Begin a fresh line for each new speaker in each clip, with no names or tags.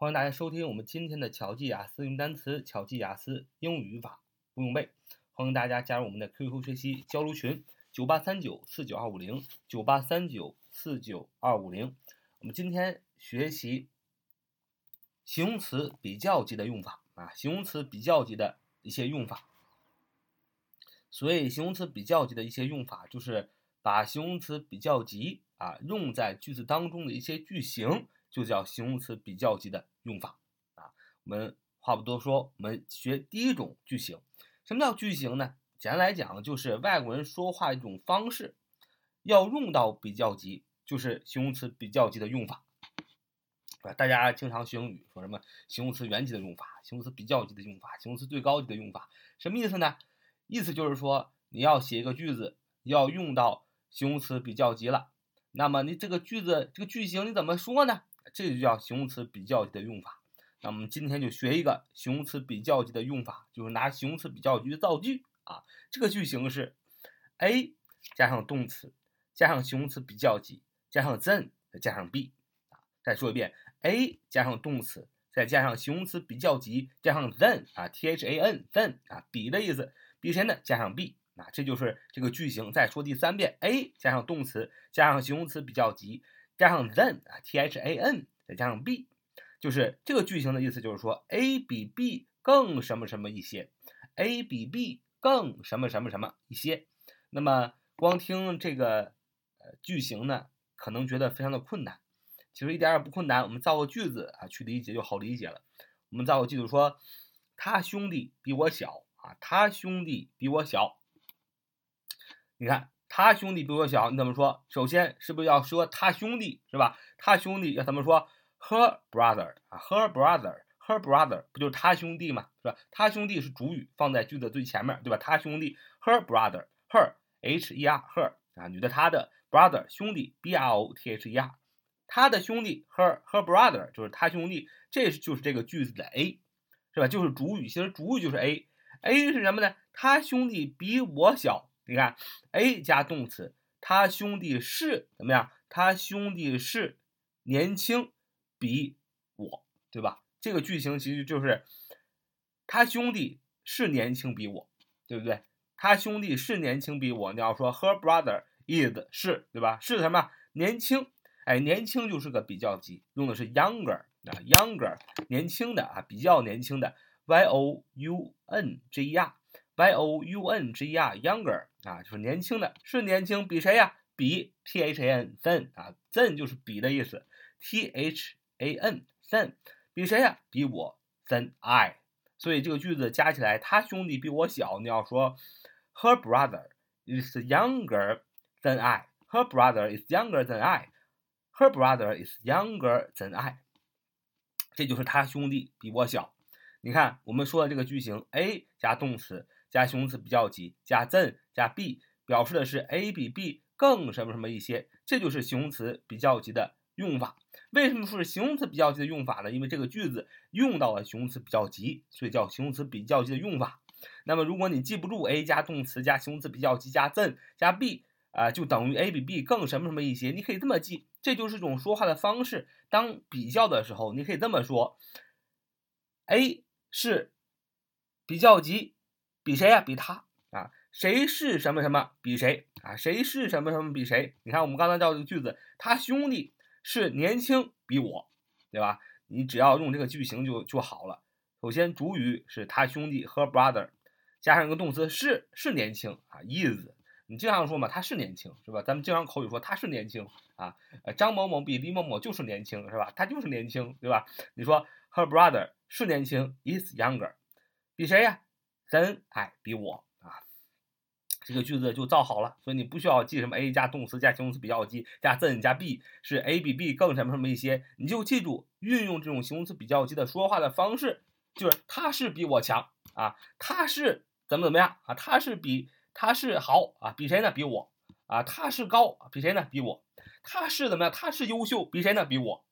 欢迎大家收听我们今天的巧记雅思用单词、巧记雅思英语语法不用背。欢迎大家加入我们的 QQ 学习交流群：九八三九四九二五零九八三九四九二五零。我们今天学习形容词比较级的用法啊，形容词比较级的一些用法。所以，形容词比较级的一些用法，就是把形容词比较级啊用在句子当中的一些句型。就叫形容词比较级的用法啊。我们话不多说，我们学第一种句型。什么叫句型呢？简单来讲，就是外国人说话一种方式，要用到比较级，就是形容词比较级的用法啊。大家经常学英语，说什么形容词原级的用法，形容词比较级的用法，形容词最高级的用法，什么意思呢？意思就是说，你要写一个句子，要用到形容词比较级了，那么你这个句子这个句型你怎么说呢？这就叫形容词比较级的用法。那我们今天就学一个形容词比较级的用法，就是拿形容词比较级造句啊。这个句型是 A 加上动词加上形容词比较级加上 then 再加上 B 啊。再说一遍，A 加上动词再加上形容词比较级加上 then 啊，T H A N then 啊，比的意思，比谁呢？加上 B 啊，这就是这个句型。再说第三遍，A 加上动词加上形容词比较级。加上 then 啊，T H A N 再加上 b，就是这个句型的意思，就是说 A 比 B 更什么什么一些，A 比 B 更什么什么什么一些。那么光听这个呃句型呢，可能觉得非常的困难，其实一点也不困难。我们造个句子啊，去理解就好理解了。我们造个句子说，他兄弟比我小啊，他兄弟比我小。你看。他兄弟比我小，你怎么说？首先是不是要说他兄弟是吧？他兄弟要怎么说？Her brother 啊，Her brother，Her brother 不就是他兄弟嘛，是吧？他兄弟是主语，放在句子最前面，对吧？他兄弟，Her brother，Her H E R Her 啊，女的她的 brother 兄弟 B R O T H E R，他的兄弟 Her Her brother 就是他兄弟，这就是这个句子的 A 是吧？就是主语，其实主语就是 A，A 是什么呢？他兄弟比我小。你看，A 加动词，他兄弟是怎么样？他兄弟是年轻，比我，对吧？这个句型其实就是他兄弟是年轻比我，对不对？他兄弟是年轻比我，你要说 Her brother is 是，对吧？是什么？年轻，哎，年轻就是个比较级，用的是 younger 啊，younger 年轻的啊，比较年轻的，y o u n g e r。Y o u n g e r younger 啊，就是年轻的，是年轻，比谁呀？比 t h a n then 啊，then 就是比的意思，t h a n then 比谁呀？比我 than I，所以这个句子加起来，他兄弟比我小，你要说 her brother is younger than I，her brother is younger than I，her brother is younger than I，这就是他兄弟比我小。你看我们说的这个句型，A 加动词。加形容词比较级，加 then 加 b，表示的是 A 比 B 更什么什么一些，这就是形容词比较级的用法。为什么说是形容词比较级的用法呢？因为这个句子用到了形容词比较级，所以叫形容词比较级的用法。那么如果你记不住 A 加动词加形容词比较级加 then 加 b 啊，就等于 A 比 B 更什么什么一些，你可以这么记，这就是一种说话的方式。当比较的时候，你可以这么说：A 是比较级。比谁呀？比他啊？谁是什么什么？比谁啊？谁是什么什么？比谁？你看我们刚才造的句子，他兄弟是年轻，比我，对吧？你只要用这个句型就就好了。首先主语是他兄弟，her brother，加上一个动词是是年轻啊，is。你经常说嘛，他是年轻，是吧？咱们经常口语说他是年轻啊。呃，张某某比李某某就是年轻，是吧？他就是年轻，对吧？你说 her brother 是年轻，is younger，比谁呀？真哎，比我啊，这个句子就造好了，所以你不需要记什么 A 加动词加形容词比较级加 then 加 B 是 A 比 B 更什么什么一些，你就记住运用这种形容词比较级的说话的方式，就是他是比我强啊，他是怎么怎么样啊，他是比他是好啊，比谁呢？比我啊，他是高，比谁呢？比我，他是怎么样？他是优秀，比谁呢？比我。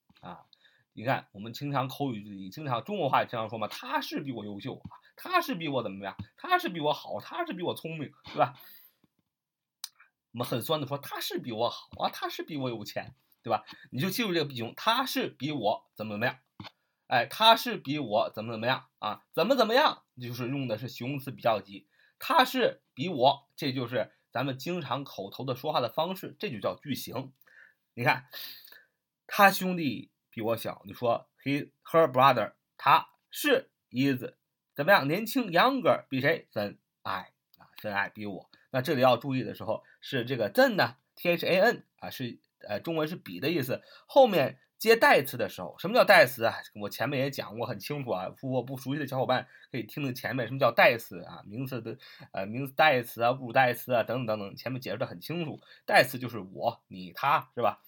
你看，我们经常口语里经常中国话也经常说嘛，他是比我优秀啊，他是比我怎么样，他是比我好，他是比我聪明，对吧？我们很酸的说他是比我好啊，他是比我有钱，对吧？你就记住这个比型，他是比我怎么怎么样哎，他是比我怎么怎么样啊？怎么怎么样？就是用的是形容词比较级。他是比我，这就是咱们经常口头的说话的方式，这就叫句型。你看，他兄弟比我小，你说 he her brother，他是 is 怎么样？年轻 younger 比谁？than I 啊，than I 比我。那这里要注意的时候是这个 than 呢？T H A N 啊，是呃中文是比的意思，后面。接代词的时候，什么叫代词啊？我前面也讲过很清楚啊。如果不熟悉的小伙伴可以听听前面什么叫代词啊？名词的呃名词代词啊，物代词啊等等等等，前面解释的很清楚。代词就是我、你、他，是吧？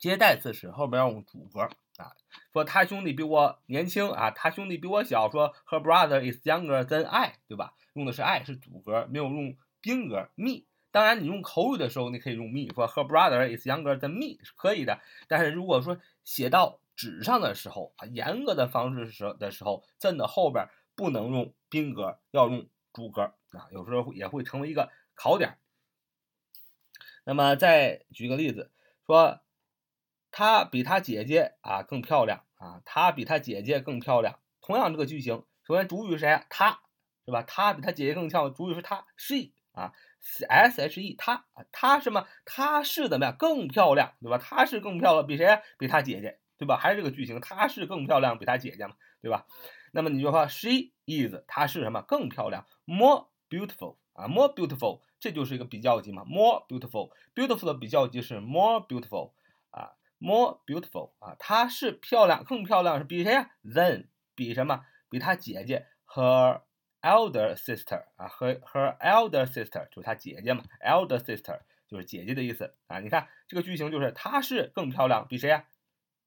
接代词时后边要用主格啊，说他兄弟比我年轻啊，他兄弟比我小，说 Her brother is younger than I，对吧？用的是 I 是主格，没有用宾格 me。当然，你用口语的时候，你可以用 me，说 her brother is younger than me 是可以的。但是如果说写到纸上的时候啊，严格的方式时的时候，真的后边不能用宾格，要用主格啊。有时候也会成为一个考点。那么再举个例子，说她比她姐姐啊更漂亮啊，她比她姐姐更漂亮。同样这个句型，首先主语是谁？她是吧？她比她姐姐更漂亮，主语是她，she 啊。S H E，她啊，她什么？她是怎么样？更漂亮，对吧？她是更漂亮，比谁？比她姐姐，对吧？还是这个句型，她是更漂亮，比她姐姐嘛，对吧？那么你就说 She is，她是什么？更漂亮，more beautiful 啊，more beautiful，这就是一个比较级嘛，more beautiful，beautiful 的比较级是 more beautiful 啊，more beautiful 啊，她是漂亮，更漂亮是比谁呀？Than，比什么？比她姐姐，her elder sister 啊，和 her elder sister 就是她姐姐嘛，elder sister 就是姐姐的意思啊。你看这个句型就是她是更漂亮，比谁呀？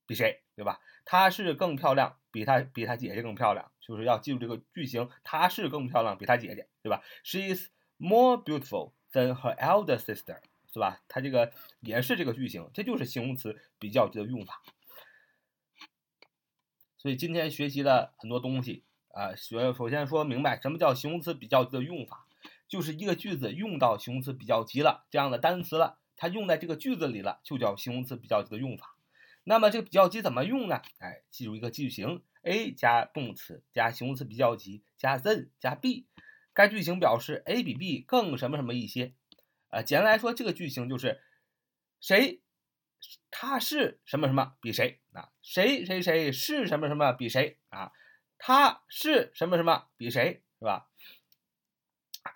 比谁，对吧？她是更漂亮，比她比她姐姐更漂亮，就是要记住这个句型，她是更漂亮，比她姐姐，对吧？She is more beautiful than her elder sister，是吧？它这个也是这个句型，这就是形容词比较级的用法。所以今天学习了很多东西。啊，学首先说明白什么叫形容词比较级的用法，就是一个句子用到形容词比较级了这样的单词了，它用在这个句子里了，就叫形容词比较级的用法。那么这个比较级怎么用呢？哎，记住一个句型：A 加动词加形容词比较级加 than 加 B，该句型表示 A 比 B 更什么什么一些。啊，简单来说，这个句型就是谁他是什么什么比谁啊，谁谁谁是什么什么比谁啊。他是什么什么比谁是吧？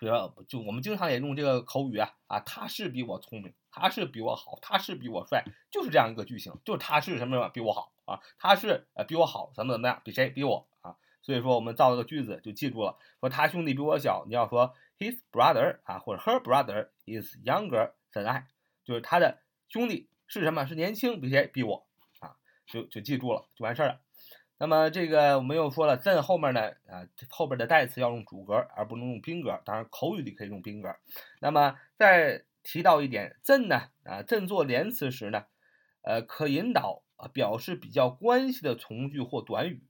比如说就我们经常也用这个口语啊啊，他是比我聪明，他是比我好，他是比我帅，就是这样一个句型，就是他是什么什么比我好啊，他是呃比我好，怎么怎么样，比谁比我啊？所以说我们造了个句子就记住了，说他兄弟比我小，你要说 his brother 啊或者 her brother is younger than I，就是他的兄弟是什么？是年轻，比谁？比我啊，就就记住了，就完事儿了。那么这个我们又说了，than 后面呢，啊后边的代词要用主格，而不能用宾格。当然口语里可以用宾格。那么再提到一点，than 呢，啊 than 做连词时呢，呃可引导啊表示比较关系的从句或短语。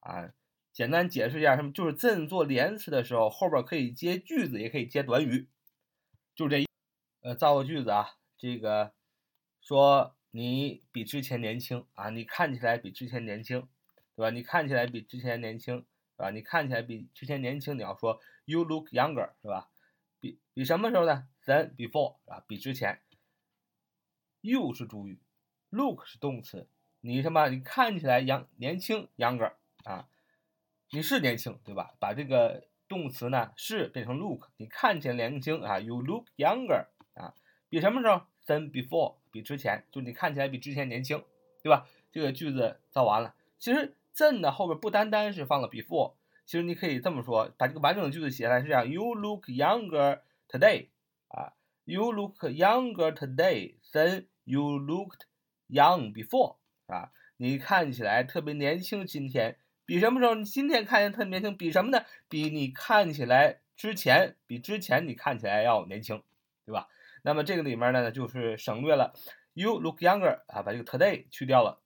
啊，简单解释一下，什么就是 than 做连词的时候，后边可以接句子，也可以接短语，就这。呃，造个句子啊，这个说你比之前年轻啊，你看起来比之前年轻。对吧？你看起来比之前年轻，对吧？你看起来比之前年轻，你要说 you look younger，是吧？比比什么时候呢？than before，啊，比之前。you 是主语，look 是动词。你什么？你看起来阳年轻 younger，啊，你是年轻，对吧？把这个动词呢是变成 look，你看起来年轻啊，you look younger，啊，比什么时候？than before，比之前，就你看起来比之前年轻，对吧？这个句子造完了，其实。than 的后边不单单是放了 before，其实你可以这么说，把这个完整的句子写下来是这样：You look younger today，啊，You look younger today than you looked young before，啊，你看起来特别年轻，今天比什么时候？你今天看起来特别年轻，比什么呢？比你看起来之前，比之前你看起来要年轻，对吧？那么这个里面呢，就是省略了 You look younger，啊，把这个 today 去掉了，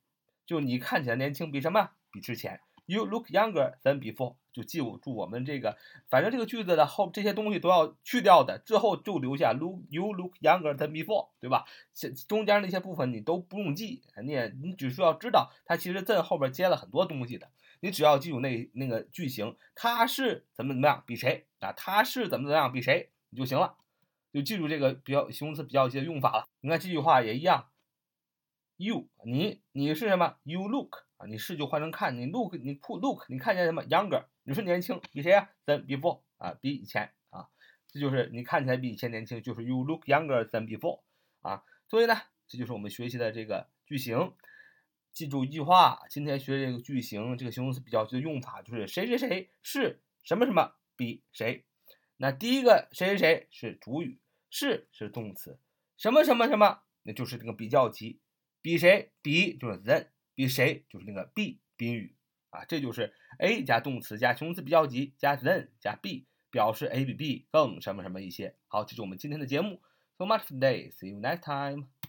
就你看起来年轻，比什么？比之前，You look younger than before，就记住我们这个，反正这个句子的后这些东西都要去掉的，之后就留下 look you look younger than before，对吧？中间那些部分你都不用记，你也你只需要知道它其实 in 后边接了很多东西的，你只要记住那那个句型，他是怎么怎么样比谁啊？他是怎么怎么样比谁你就行了，就记住这个比较形容词比较一些用法了。你看这句话也一样，you 你你是什么？You look。啊，你是就换成看，你 look，你 look，你看见什么？younger，你是年轻，比谁啊？than before，啊，比以前啊，这就是你看起来比以前年轻，就是 you look younger than before，啊，所以呢，这就是我们学习的这个句型。记住一句话，今天学这个句型，这个形容词比较句的用法就是谁谁谁是什么什么比谁。那第一个谁谁谁是主语，是是动词，什么什么什么那就是这个比较级，比谁比就是 than。比谁就是那个 B 宾语啊，这就是 A 加动词加形容词比较级加 than 加 B 表示 A 比 B 更什么什么一些。好，这是我们今天的节目。So much today. See you next time.